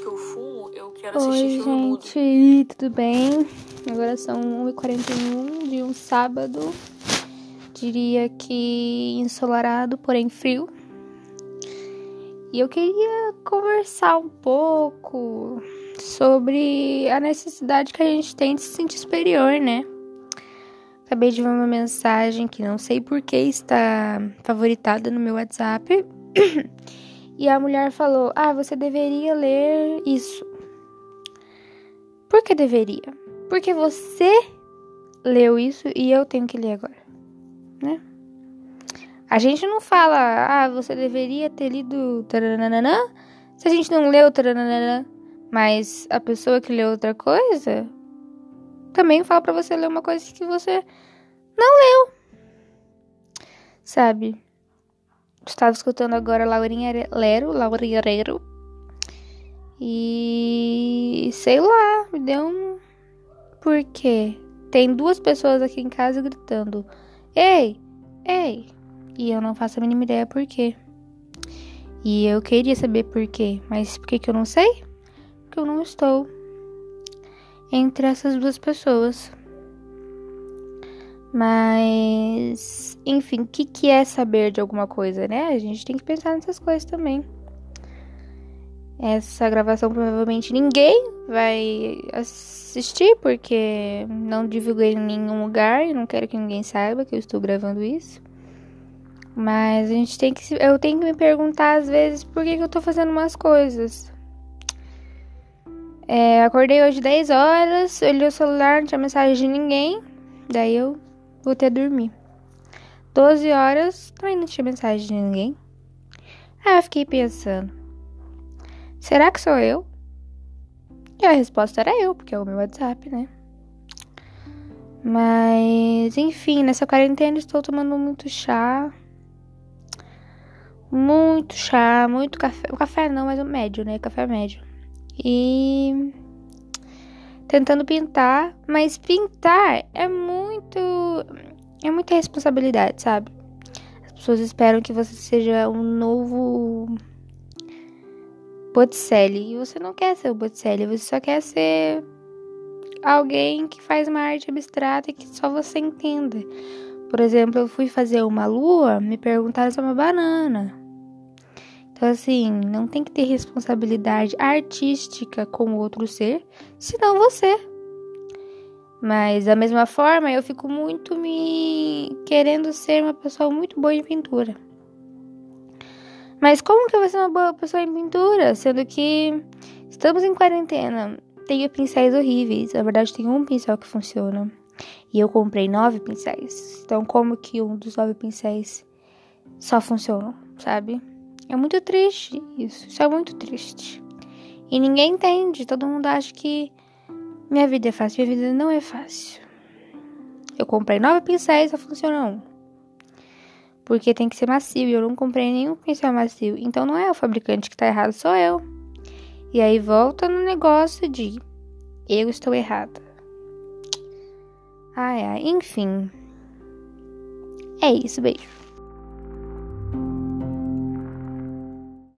que eu fumo, eu quero assistir Oi, filme gente, tudo bem? Agora são 1h41 de um sábado. Diria que ensolarado, porém frio. E eu queria conversar um pouco sobre a necessidade que a gente tem de se sentir superior, né? Acabei de ver uma mensagem que não sei por que está favoritada no meu WhatsApp. E a mulher falou: Ah, você deveria ler isso. Por que deveria? Porque você leu isso e eu tenho que ler agora, né? A gente não fala, ah, você deveria ter lido taranana, se a gente não leu taranana, mas a pessoa que leu outra coisa também fala para você ler uma coisa que você não leu. Sabe? Estava escutando agora Laurinha Lero, Laurireiro. E sei lá, me deu um. Por quê? Tem duas pessoas aqui em casa gritando: Ei, ei! E eu não faço a mínima ideia por quê. E eu queria saber por quê, mas por que, que eu não sei? Porque eu não estou entre essas duas pessoas. Mas, enfim, o que, que é saber de alguma coisa, né? A gente tem que pensar nessas coisas também. Essa gravação provavelmente ninguém vai assistir, porque não divulguei em nenhum lugar e não quero que ninguém saiba que eu estou gravando isso. Mas a gente tem que. Eu tenho que me perguntar às vezes por que, que eu tô fazendo umas coisas. É, acordei hoje 10 horas, olhei o celular, não tinha mensagem de ninguém. Daí eu voltei a dormir. 12 horas, também não tinha mensagem de ninguém. Aí eu fiquei pensando: será que sou eu? E a resposta era eu, porque é o meu WhatsApp, né? Mas, enfim, nessa quarentena estou tomando muito chá. Muito chá, muito café. O café não, mas o médio, né? Café médio. E tentando pintar, mas pintar é muito é muita responsabilidade, sabe? As pessoas esperam que você seja um novo Botticelli e você não quer ser o Botticelli, você só quer ser alguém que faz uma arte abstrata e que só você entenda. Por exemplo, eu fui fazer uma lua, me perguntaram se é uma banana. Então, assim, não tem que ter responsabilidade artística com outro ser, senão você. Mas da mesma forma, eu fico muito me querendo ser uma pessoa muito boa em pintura. Mas como que eu vou ser uma boa pessoa em pintura, sendo que estamos em quarentena? Tenho pincéis horríveis. Na verdade, tem um pincel que funciona. E eu comprei nove pincéis. Então, como que um dos nove pincéis só funciona, sabe? É muito triste isso. Isso é muito triste. E ninguém entende. Todo mundo acha que minha vida é fácil. Minha vida não é fácil. Eu comprei nove pincéis, só funciona um. Porque tem que ser macio. E eu não comprei nenhum pincel macio. Então não é o fabricante que tá errado, sou eu. E aí volta no negócio de eu estou errada. Ai, ai, enfim. É isso, beijo.